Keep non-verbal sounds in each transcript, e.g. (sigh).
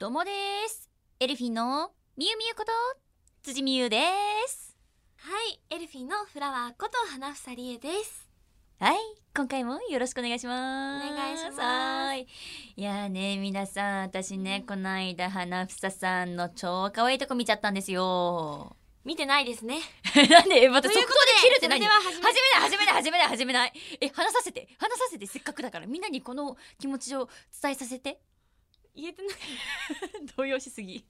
どうもです。エルフィンのみゆみゆこと辻みゆです。はい、エルフィンのフラワーこと花房理恵です。はい今回もよろしくお願いします。お願いします。はいいやーね皆さん私ね、この間花房さんの超可愛いとこ見ちゃったんですよ。見てないですね。(laughs) なんでまた速攻でということで切るって何始めない始めない始めない始めない。え話させて。話させてせっかくだから。みんなにこの気持ちを伝えさせて言えてない。(laughs) 動揺しすぎ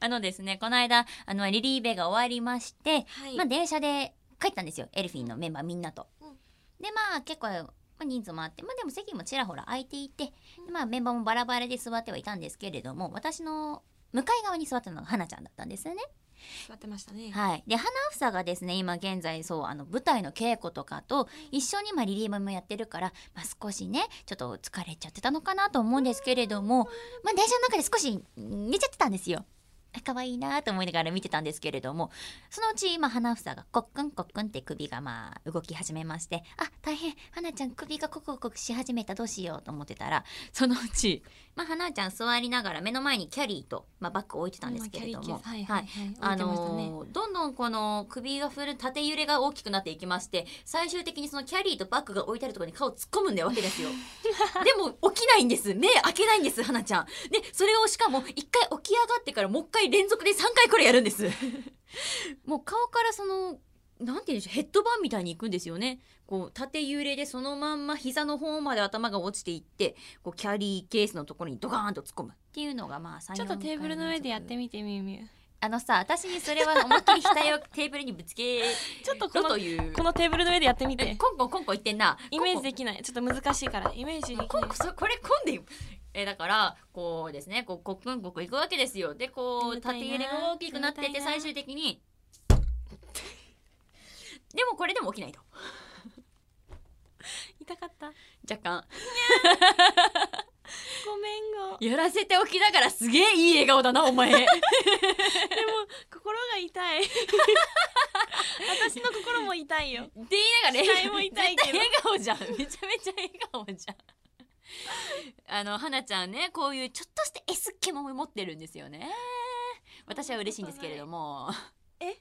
あのですねこの間あのリリーベが終わりまして、はい。まあ、電車で帰ったんですよエルフィンのメンバーみんなと。うんでまあ結構、まあ、人数もあってまあでも席もちらほら空いていて、でまあ、メンバーもバラバラで座ってはいたんですけれども私の向かい側に座ってたのが花ちゃんだったんですよね。座ってましたね。はい、で花房がですね今現在そうあの舞台の稽古とかと一緒にまあリリーベもやってるから、まあ、少しねちょっと疲れちゃってたのかなと思うんですけれども、まあ、電車の中で少し寝ちゃってたんですよ。あ可愛いなと思いながら見てたんですけれどもそのうち、まあ、花房がコックンコックンって首がまあ動き始めましてあ大変花ちゃん首がコクコクし始めたどうしようと思ってたらそのうち、まあ、花ちゃん座りながら目の前にキャリーと、まあ、バッグを置いてたんですけれども、どんどんこの首が振る縦揺れが大きくなっていきまして最終的にそのキャリーとバッグが置いてあるところに顔突っ込むんだよわけですよ (laughs) でも起きないんです。目開けないんです花ちゃん。でそれをしかも一回起き上がってからもう一回連続で3回これやるんです (laughs) もう顔からそのなんて言うんでしょうヘッドバンみたいに行くんですよねこう縦揺れでそのまんま膝の方まで頭が落ちていってこうキャリーケースのところにドカーンと突っ込むっていうのがまあ3ちょっとテーブルの上でやってみてみゆみゆ。あのさ私にそれは思いっきり額をテーブルにぶつけ (laughs) ちょっところのというこのテーブルの上でやってみえて。コンコンコンコン言ってんなイメージできない。ちょっと難しいからイメージできないコンコン。そこれコンでえだからこうですねこうコックンコックンいくわけですよ。でこう縦揺れが大きくなってって最終的に。(laughs) でもこれでも起きないと。(laughs) 痛かった。若干。ごめんご。やらせておきながらすげえいい笑顔だなお前。(laughs) でも心が痛い。私の心も痛いよ。って言いながら笑顔じゃん。めちゃめちゃ笑顔じゃん (laughs) あの花ちゃんねこういうちょっとした S っ気も持ってるんですよね。私は嬉しいんですけれども。M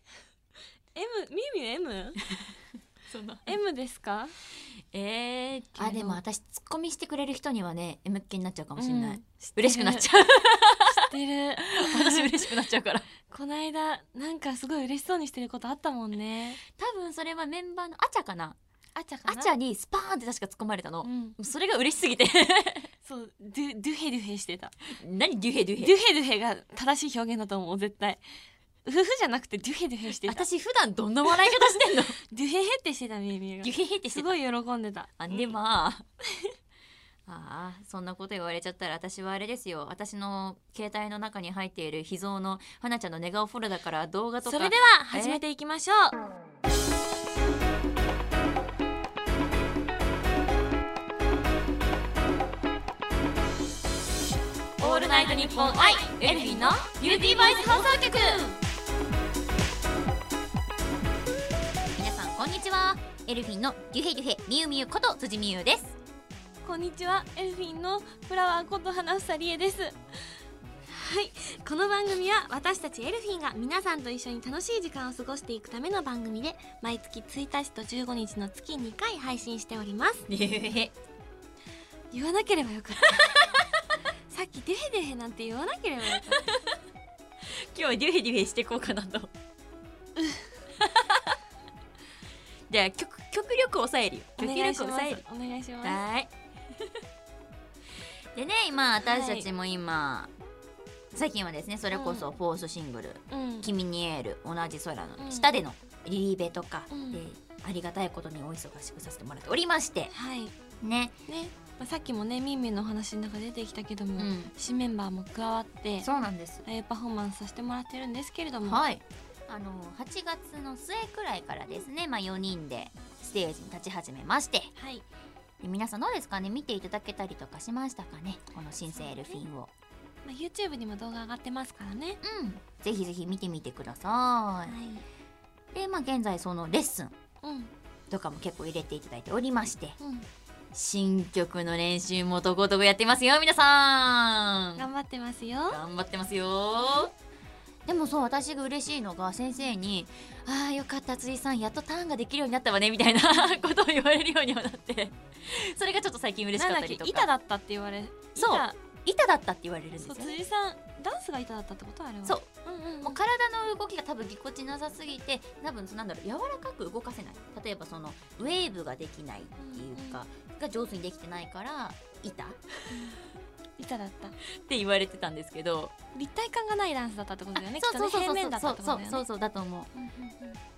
みゆみゆ M？(laughs) その M ですか？えー、あでも私ツッコミしてくれる人にはね M っ気になっちゃうかもしれない、うん。嬉しくなっちゃう。知ってる。(laughs) 私嬉しくなっちゃうから。この間なんかすごい嬉しそうにしてることあったもんね。多分それはメンバーのあちゃかなあちゃかな？あちゃにスパーンって確か突っ込まれたの、うん。それが嬉しすぎて (laughs) そうドゥドゥヘドゥヘしてた。何デュヘデュドヘゥヘドゥヘが正しい表現だと思う絶対。夫婦じゃなくてドゥヘドゥヘしてた。私普段どんな笑い方してんの？(laughs) ドゥヘヘってしてたみゆみゆがデュ。ヘヘってすごい喜んでた。あでま (laughs) あああそんなこと言われちゃったら私はあれですよ私の携帯の中に入っている秘蔵の花ちゃんの寝顔フォルダから動画とかそれでは始めていきましょう。ナイトニッポン愛エルフィンのビューティーボイス放送局。皆さんこんにちは。エルフィンのデュヘデュヘミユミユこと辻美優です。こんにちは。エルフィンのフラワーこと花房理恵です。はい。この番組は私たちエルフィンが皆さんと一緒に楽しい時間を過ごしていくための番組で毎月1日と15日の月2回配信しております。(laughs) 言わなければよかったさっきデヘデヘなんて言わなければよかった。(laughs) 今日はデュヘデュヘしていこうかなと。(laughs) じゃあ極極力抑えるよ。お極願いします。力抑えるお願いします。はい。(laughs) でね今私たちも今、最近はですねそれこそフォースシングルうん「君にエール同じ空うん。の下でのリリーベとかうん。で、ありがたいことにお忙しくさせてもらっておりまして。はい。ね、ね、まあ、さっきもねみんみんの話の中で出てきたけども、うん、新メンバーも加わってそうなんです。ライブパフォーマンスさせてもらってるんですけれども、はい。あの8月の末くらいからですね、まあ、4人でステージに立ち始めまして。はい。で皆さんどうですかね？見ていただけたりとかしましたかね？この新生エルフィンを。まあ、YouTube にも動画上がってますからね。うん。ぜひぜひ見てみてくださはい。でまあ現在そのレッスンうん。とかも結構入れていただいておりまして。うん新曲の練習もとことこやってますよ皆さん。頑張ってますよ。頑張ってますよ。でもそう私が嬉しいのが先生に「ああよかった辻さんやっとターンができるようになったわね」みたいな (laughs) ことを言われるようにはなって。それがちょっと最近嬉しなんだっけか。ったりとか板だったって言われそう。板。板だったって言われるんですよね辻さんダンスが板だったってことあれはそう、うんうんうん、もう体の動きが多分ぎこちなさすぎて多分なんだろう柔らかく動かせない。例えばそのウェーブができないっていうか、が上手にできてないから板っ板だった。て言われてたんですけど、立体感がないダンスだったってことだよねそうそうそうそうきっとね。平面だったそうそうそうそうだと思う。うんうん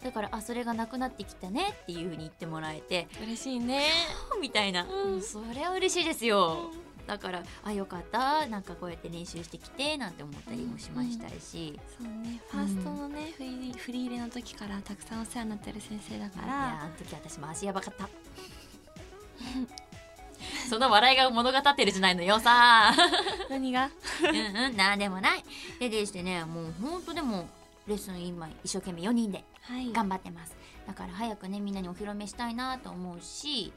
だからあそれがなくなってきたねっていう風に言ってもらえてうん嬉しいね。(laughs) みたいな、うん。うんそれは嬉しいですよ、だからあよかった。なんかこうやって練習してきてなんて思ったりもしましたし、そうね。ファーストのね、フリーフリー入れの時からたくさんお世話になってる先生だかいやらあの時私も足やばかった (laughs) その笑いが物語ってるじゃないのよさ (laughs) 何が？(laughs) うんうんなんでもない。ででしてねもうほんとでもレッスン今一生懸命4人ではい。頑張ってます。だから早くねみんなにお披露目したいなと思うし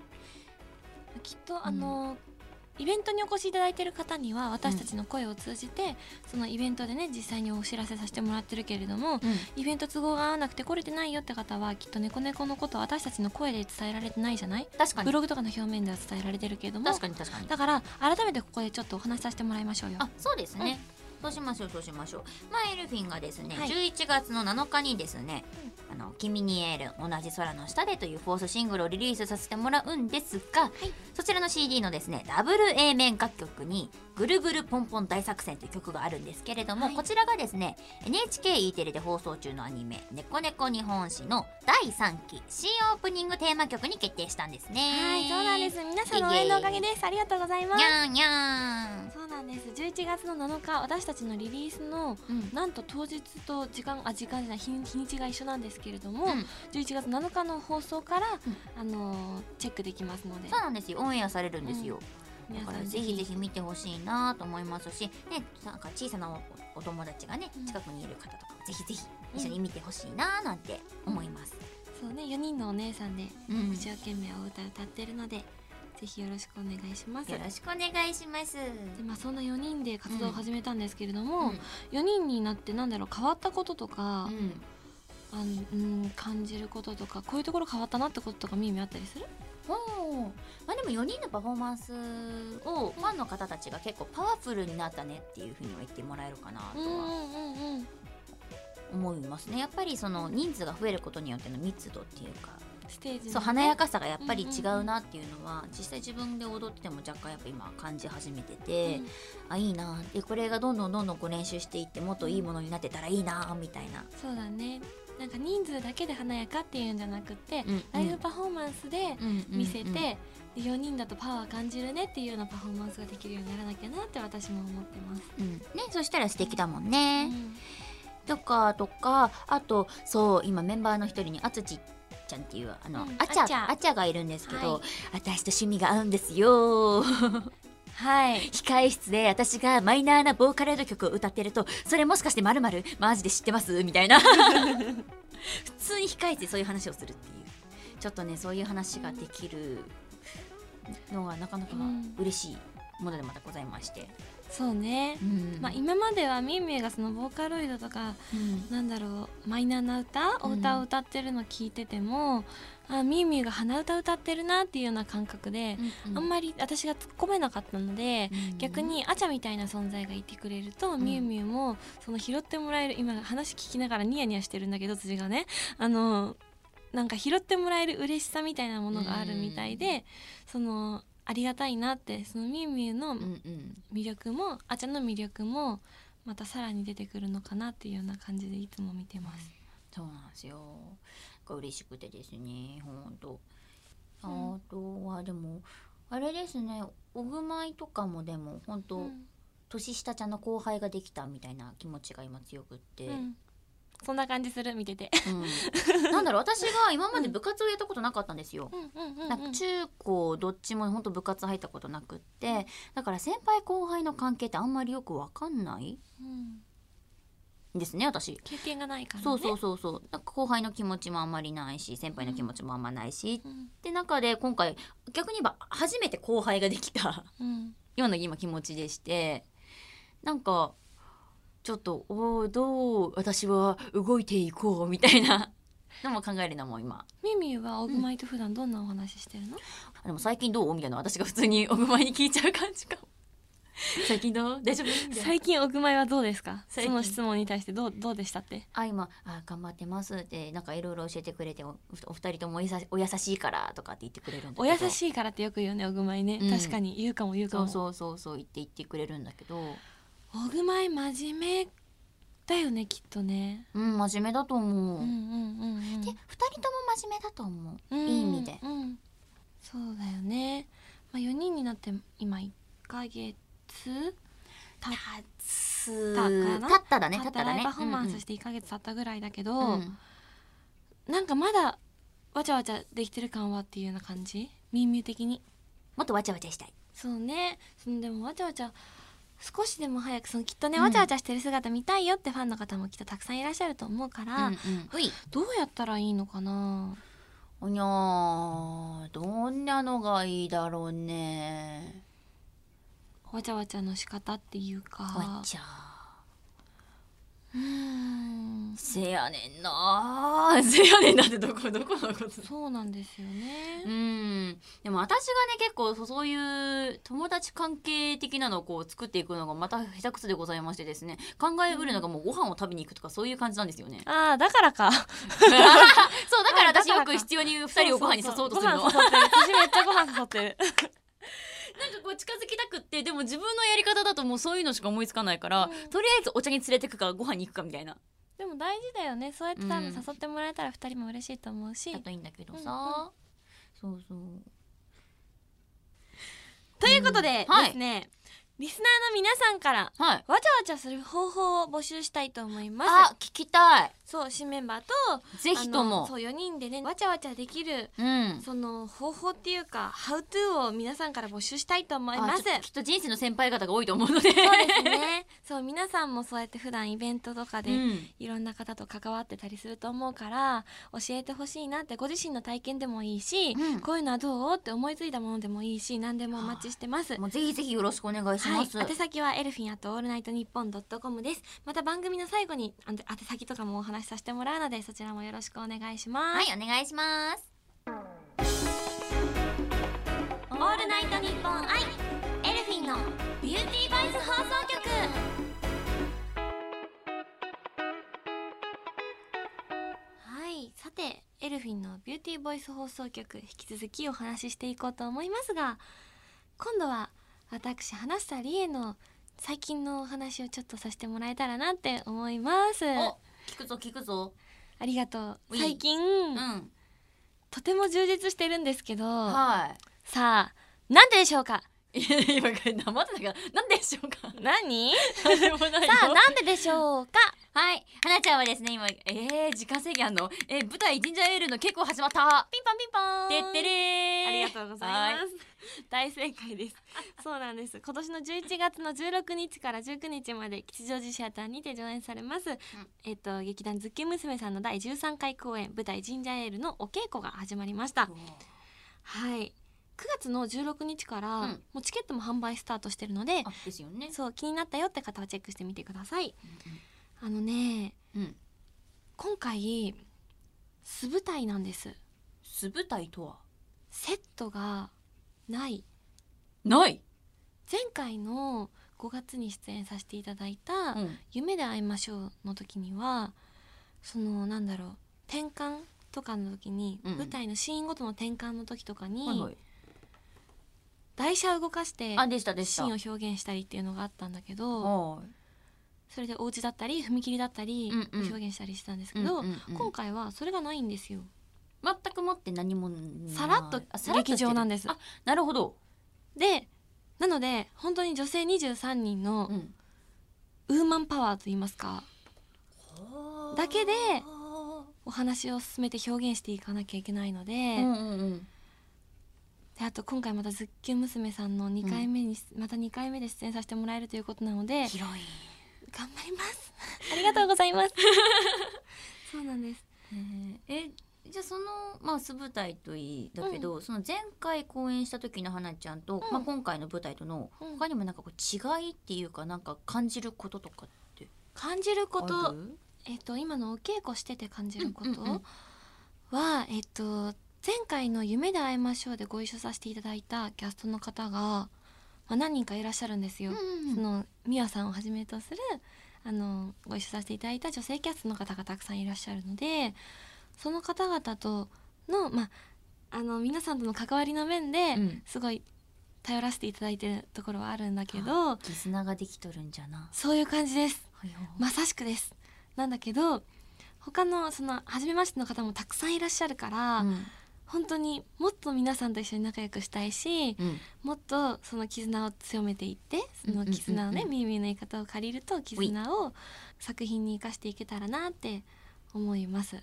きっとあの、イベントにお越しいただいてる方には私たちの声を通じて、そのイベントでね実際にお知らせさせてもらってるけれどもイベント都合が合わなくて来れてないよって方はきっと猫猫のことは私たちの声で伝えられてないじゃない確かにブログとかの表面では伝えられてるけれども確かに確かにだから改めてここでちょっとお話しさせてもらいましょうよあそうですね、そうしましょうそうしましょう。まあエルフィンがですね、はい。11月の7日にですね「あの君にエール同じ空の下で」というフォースシングルをリリースさせてもらうんですが、そちらの CD のですねダブル A 面楽曲に「ぐるぐるポンポン大作戦」という曲があるんですけれども、はい。こちらがですね NHKE テレで放送中のアニメ「猫猫日本史」の第3期新オープニングテーマ曲に決定したんですね。はいそうなんです。皆さんの応援のおかげです。ありがとうございます。にゃーにゃそうなんです。11月の7日私たちのリリースのーうん。なんと当日と時間あ時間じゃない日日にちが一緒なんですけれども、うん。11月7日の放送から、うん。あのーチェックできますので。そうなんですよ。オンエアされるんですよ、だ皆さんからぜひ。ぜひ見てほしいなと思いますし、ね、なんか小さなおお友達がねうん。近くにいる方とかぜひぜひ一緒に見てほしいななんて思います。そうね4人のお姉さんでうん、一生懸命お歌歌ってるので、ぜひよろしくお願いします。よろしくお願いします。でまあ、そんな4人で活動を始めたんですけれども、うん。4人になってなんだろう変わったこととか、うん。あのうん感じることとかこういうところ変わったなってこととかみゆみあったりする？まあでも4人のパフォーマンスをファンの方たちが結構パワフルになったねっていうふうには言ってもらえるかなとはうんうんうん。思いますね。やっぱりその人数が増えることによっての密度っていうか。ステージそう華やかさがやっぱり違うなっていうのは、実際自分で踊ってても若干やっぱ今感じ始めてて、うん。あいいなでこれがどんどんどんどんこう練習していってもっといいものになってたらいいなみたいな、そうだねなんか人数だけで華やかっていうんじゃなくって、うんライブパフォーマンスでうん見せて、で4人だとパワー感じるねっていうようなパフォーマンスができるようにならなきゃなって私も思ってます。うん。うんねそしたら素敵だもんね、うん。とかとかあとそう今メンバーの一人にあつちちゃんっていうあの、うん。あちゃあちゃあちゃがいるんですけど、はい。私と趣味が合うんですよはい。控室で私がマイナーなボーカロイド曲を歌ってるとそれもしかしてまるまるマジで知ってます？みたいな。(laughs) 普通に控室でそういう話をするっていう。ちょっとねそういう話ができるのがなかなかうん。嬉しいものでまたございまして、そうね、うん。まあ、今まではみゆみゆがそのボーカロイドとかうん。なんだろうマイナーな歌お歌を歌ってるの聞いてても、あみゆみゆが鼻歌歌ってるなっていうような感覚で、あんまり私が突っ込めなかったので、うん。逆にあちゃみたいな存在がいてくれると、ん。みゆみゆもその拾ってもらえる今話聞きながらニヤニヤしてるんだけど辻がね。あのなんか拾ってもらえる嬉しさみたいなものがあるみたいで、そのありがたいなってそのみゆみゆのうんうん。魅力も、あちゃんの魅力もまたさらに出てくるのかなっていうような感じでいつも見てます。そうなんですよ。が嬉しくてですねほんと。うん。あとはでもあれですねおぐまいとかもでも本当、うん。年下ちゃんの後輩ができたみたいな気持ちが今強くって、うんそんな感じする見てて。うん。(laughs) なんだろう私が今まで部活をやったことなかったんですよ。なんか中高どっちも本当部活入ったことなくってだから先輩後輩の関係ってあんまりよくわかんないうん。んですね私。経験がないからね。そうそうそうそう。なんか後輩の気持ちもあんまりないし先輩の気持ちもあんまないし、うん。って中で今回逆に言えば初めて後輩ができたうん。ような今気持ちでしてなんかちょっとおーどう私は動いていこうみたいな。(laughs) のも考えるのも今。みゆみゆはオグマイと普段どんなお話してるの、でも最近どう？みたいな。私が普通におぐまいに聞いちゃう感じかも。(laughs) 最近どう？大丈夫？最近オグマイはどうですか？最近。その質問に対してどうどうでしたって？あ今あ頑張ってますってなんかいろいろ教えてくれておお二人ともおやさお優しいからとかって言ってくれるんだけど。お優しいからってよく言うよねオグマイね、うん。確かに。言うかも言うかも。そうそうそうそう言って言ってくれるんだけどオグマイ真面目だよねきっとね。うん真面目だと思う、うんうんうんうん。で二人とも真面目だと思う、うんいい意味で。うん。そうだよね。まあ4人になって今1ヶ月？たつ。たっただね経たっただねパフォーマンスして1ヶ月経ったぐらいだけど、うん。うんなんかまだわちゃわちゃできてる感はっていうような感じ？みんみゅ的に？もっとわちゃわちゃしたい。そうね。でもわちゃわちゃ少しでも早くそのきっとね、うん。わちゃわちゃしてる姿見たいよってファンの方もきっとたくさんいらっしゃると思うから、うんうんどうやったらいいのかな？おにゃーどんなのがいいだろうね。わちゃわちゃの仕方っていうか。わちゃうーん。せやねんなー (laughs) せやねんだってどこどこのこと？そうなんですよね、うん。でも私がね結構そういう友達関係的なのをこう作っていくのがまた下手くそでございましてですね。考えうるのがもうご飯を食べに行くとかそういう感じなんですよね。ああだからか。(laughs) そうだから私よく必要に二人をご飯に誘おうとするの。そうそうそう。ご飯誘ってる。(laughs) 私めっちゃご飯誘ってる近づきたくってでも自分のやり方だともうそういうのしか思いつかないから、うん。とりあえずお茶に連れてくかご飯に行くかみたいな。でも大事だよね。そうやって多分うん。誘ってもらえたら二人も嬉しいと思うし、だといいんだけどさ、うんそうそう。ということで、はい。ですねリスナーの皆さんからはい。わちゃわちゃする方法を募集したいと思います。あ聞きたいそう新メンバーとぜひとも。そう4人でねわちゃわちゃできるうん。その方法っていうか「How to」を皆さんから募集したいと思います。きっと人生の先輩方が多いと思うので。(laughs) そうですね。そう皆さんもそうやって普段イベントとかでうん。いろんな方と関わってたりすると思うから教えてほしいなってご自身の体験でもいいし、うん。こういうのはどう？って思いついたものでもいいし何でもお待ちしてます。もうぜひぜひよろしくお願いします、はい、宛先はエルフィンアットオールナイトニッポンドットコムです。また番組の最後にあの宛先とかもお話しさせてもらうのでそちらもよろしくお願いします、はいお願いします。オールナイトニッポンアイエルフィンのビューティーボイス放送局。はいさてエルフィンのビューティーボイス放送局引き続きお話ししていこうと思いますが今度は私花房里枝の最近のお話をちょっとさせてもらえたらなって思います。お聞くぞ聞くぞ。ありがとう。最近、うん。とても充実してるんですけどはさあなんででしょうか？いいや今から黙ってたからなんでしょうか？何？さあなんででしょうか？はい。花ちゃんはですね今えー、時間制限あんの？えー、舞台ジンジャーエールの稽古始まった。ピンポンピンポン。てってれー。ありがとうございます。大正解です。(laughs) そうなんです。今年の11月の16日から19日まで吉祥寺シアターにて上演されます、えっと劇団ズッキ娘さんの第13回公演舞台ジンジャーエールのお稽古が始まりました。はい。9月の16日から、うん。もうチケットも販売スタートしてるのであですよね。そう気になったよって方はチェックしてみてください。あのねうん。うん今回素舞台なんです。素舞台とは？セットがない。ない、前回の5月に出演させていただいたうん「夢で会いましょう」の時にはそのなんだろう転換とかの時に、うん舞台のシーンごとの転換の時とかに、台車を動かしてあでしたでした。シーンを表現したりっていうのがあったんだけどはい。それでお家だったり踏切だったり表現したりしたんですけど、今回はそれがないんですよ。全くもって何もさらっと劇場なんです。あなるほど、でなので本当に女性23人のん、ウーマンパワーといいますかだけでうお話を進めて表現していかなきゃいけないので,、んうんうんであと今回またズッキュン娘さんの2回目に、また2回目で出演させてもらえるということなので広い。頑張ります。(laughs) ありがとうございます。(laughs) そうなんです。え。じゃあそのまあ素舞台といいだけど、その前回公演した時の花ちゃんと、うん。まあ、今回の舞台とのうん。他にもなんかこう違いっていうかなんか感じることとかって？感じるこあとる？えっと今のお稽古してて感じることうんうんうん。はえっと前回の「夢で会いましょう」でご一緒させていただいたキャストの方が、まあ、何人かいらっしゃるんですよ。そのミワさんをはじめとするあのご一緒させていただいた女性キャストの方がたくさんいらっしゃるのでその方々との,、まあ、あの皆さんとの関わりの面で、うん。すごい頼らせていただいてるところはあるんだけど絆ができとるんじゃな。そういう感じです。まさしくです。なんだけど他のその初めましての方もたくさんいらっしゃるから、うん本当にもっと皆さんと一緒に仲良くしたいし、うん。もっとその絆を強めていってその絆をね、うんうんうんうん。みゆみゆの言い方を借りると絆を作品に生かしていけたらなって思います。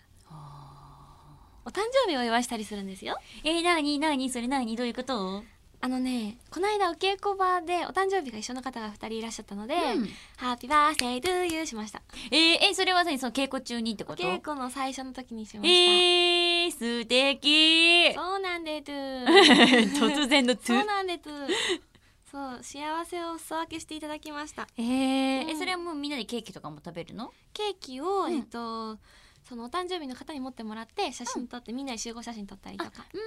お誕生日をお祝いしたりするんですよ。えー、なになにそれなにどういうこと？あのねこの間お稽古場でお誕生日が一緒の方が2人いらっしゃったのでうん「ハッピーバースデートゥーユー」しました。えー、えそれは何？その稽古中にっておこと？稽古の最初の時にしました、えー、素敵。そうなんでトゥー突然のトゥそうなんでトゥーそう幸せをお裾分けしていただきました。えーうん。えそれはもうみんなでケーキとかも食べるの？ケーキを、うん。えっとそのお誕生日の方に持ってもらって写真撮って、みんなで集合写真撮ったりとか、う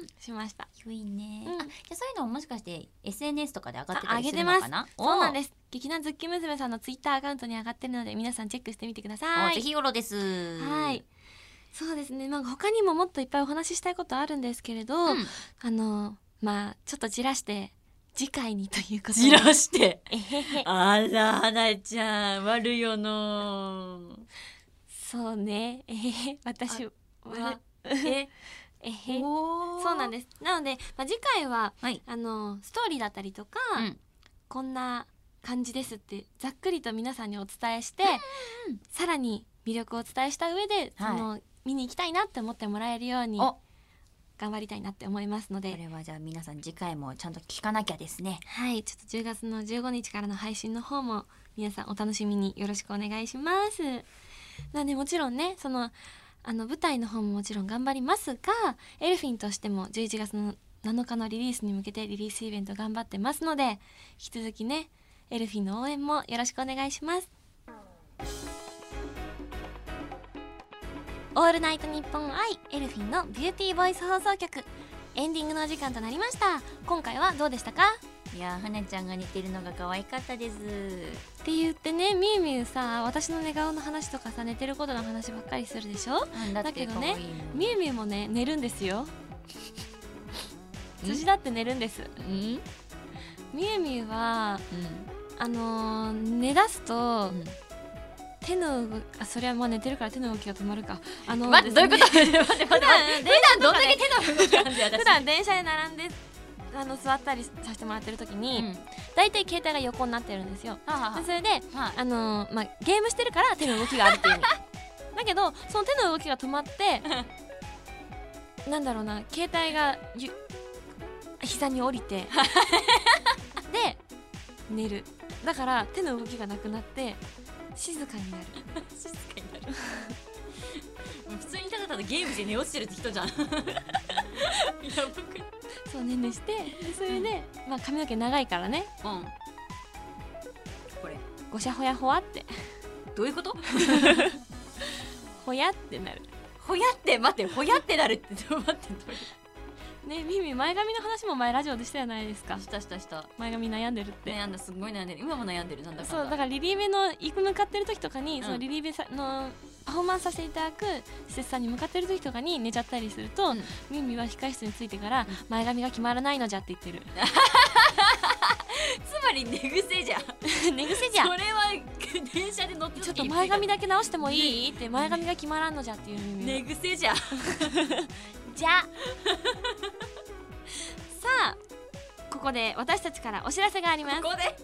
うん、しました。良いね、うん。あじゃあそういうのももしかして SNS とかで上がってたりするのかな？そうなんです。劇団ズッキ娘さんのツイッターアカウントに上がってるので皆さんチェックしてみてくだおさい。ぜひよろです。はい。そうですね。まあ他にももっといっぱいお話ししたいことあるんですけれど、うん。あのまあちょっとじらして次回にということで。じらして。(laughs) あら花ちゃん。悪いよのそうね。えへへ。私は。ええへおそうなんです。なので、まあ、次回ははい。あのストーリーだったりとか、うん。こんな感じですってざっくりと皆さんにお伝えして、うんさらに魅力をお伝えした上で、その見に行きたいなって思ってもらえるようにお。頑張りたいなって思いますので。これはじゃあ皆さん次回もちゃんと聞かなきゃですね。はい。ちょっと10月の15日からの配信の方も皆さんお楽しみによろしくお願いしますなんでもちろんねそのあの舞台の方ももちろん頑張りますがエルフィンとしても11月の7日のリリースに向けてリリースイベント頑張ってますので引き続きねエルフィンの応援もよろしくお願いします。オールナイトニッポン愛エルフィンのビューティーボイス放送局。エンディングのお時間となりました。今回はどうでしたか？いやー花ちゃんが似てるのが可愛かったです。って言ってねみゆみゆさ私の寝顔の話とかさ寝てることの話ばっかりするでしょ？なんだだけどねみゆみゆもね寝るんですよ。ん？辻だって寝るんです。うん？みゆみゆはうあのー寝だすとん。手の動きあそれはまあ寝てるから手の動きが止まるか。あの待ってどういうこと？待って待って待って。普段どんだけ手の動きなんだよ私普段電車で並んであの座ったりさせてもらってる時に、うん。だいたい携帯が横になってるんですよ。はあはあでそれではあ。のーまあ、ゲームしてるから手の動きがあるっていう。だけどその手の動きが止まって (laughs) なんだろうな携帯がゆ膝に降りて (laughs) で寝る。だから手の動きがなくなって静かになる。静かになる。(laughs) 普通にただただゲームして寝落ちてるって人じゃん。やばくそうねんねしてでそれで、まあ、髪の毛長いからね。うん。これ。ごしゃほやほわって。どういうこと？(laughs) ほやってなる。ほやって待ってほやってなるって (laughs) 待ってどういう？ねミミ前髪の話も前ラジオでしたじゃないですか？したしたした。前髪悩んでるって、悩んだすごい悩んでる。今も悩んでるなんだかんそうだからリリーベの行く向かってる時とかに、うん。そのリリーベさのパフォーマンスさせていただく施設さんに向かってる時とかに寝ちゃったりすると、うん。ミミは控室についてから、前髪が決まらないのじゃって言ってる。つまり寝癖じゃん。(laughs) 寝癖じゃん。それは電車で乗ってちょっと前髪だけ直してもいいって前髪が決まらんのじゃっていう寝癖じゃん。(laughs) じゃ。さあここで私たちからお知らせがあります。ここで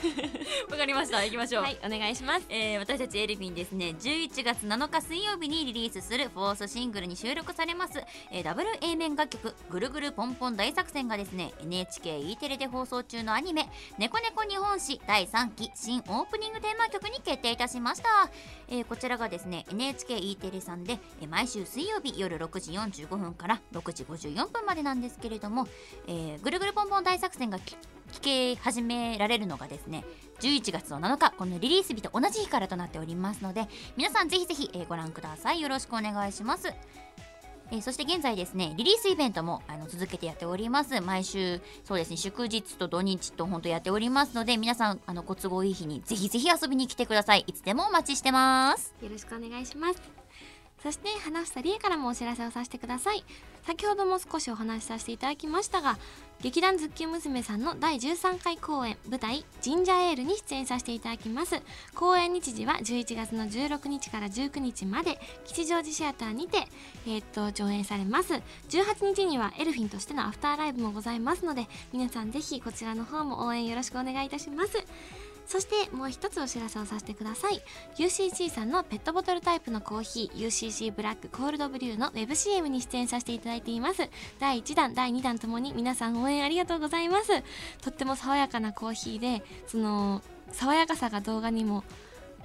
(laughs) わかりました。行きましょう、はいお願いします。えー私たちエルフィンですね。11月7日水曜日にリリースするフォースシングルに収録されます、えーダブル A 面楽曲「ぐるぐるポンポン大作戦」がですね NHKE テレで放送中のアニメ「猫猫日本史」第3期新オープニングテーマ曲に決定いたしました、えーこちらがですね NHKE テレさんで、えー毎週水曜日夜6時45分から6時54分までなんですけれども、えーぐるぐるポンポン大作戦がき聞け始められるのがですね11月の7日このリリース日と同じ日からとなっておりますので皆さんぜひぜひ、えーご覧ください。よろしくお願いします。えーそして現在ですねリリースイベントもあの続けてやっております。毎週そうですね祝日と土日と本当やっておりますので皆さんあのご都合いい日にぜひぜひ遊びに来てください。いつでもお待ちしてます。よろしくお願いします。そして花房理恵からもお知らせをさせてください。先ほども少しお話しさせていただきましたが劇団ズッキュン娘さんの第13回公演舞台「ジンジャーエール」に出演させていただきます。公演日時は11月の16日から19日まで吉祥寺シアターにて、えーっと上演されます。18日にはエルフィンとしてのアフターライブもございますので皆さんぜひこちらの方も応援よろしくお願いいたします。そしてもう一つお知らせをさせてください。UCC さんのペットボトルタイプのコーヒー UCC ブラックコールドブリューのウェブ CM に出演させていただいています。第1弾第2弾ともに皆さん応援ありがとうございます。とっても爽やかなコーヒーでその爽やかさが動画にも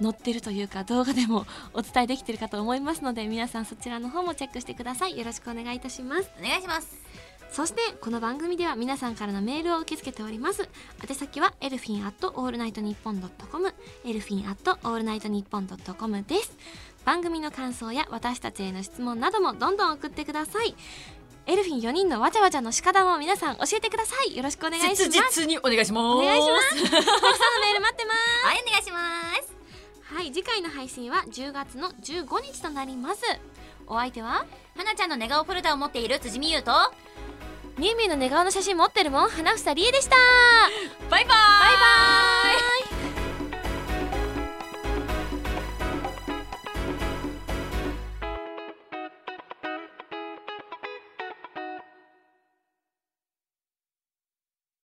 載ってるというか動画でもお伝えできてるかと思いますので皆さんそちらの方もチェックしてください。よろしくお願いいたします。お願いします。そしてこの番組では皆さんからのメールを受け付けております。宛先はエルフィンアットオールナイトニッポンドットコムエルフィンアットオールナイトニッポンドットコムです。番組の感想や私たちへの質問などもどんどん送ってください。エルフィン4人のわちゃわちゃの仕方も皆さん教えてください。よろしくお願いします。にお願いします。お願いします。(laughs) たくさんのメール待ってます。はいお願いします。はい次回の配信は10月の15日となります。お相手は？はなちゃんの寝顔フォルダを持っている辻美優とみゆみゆの寝顔の写真持ってるもん。花房理恵でした。バイバイ。バイバイ。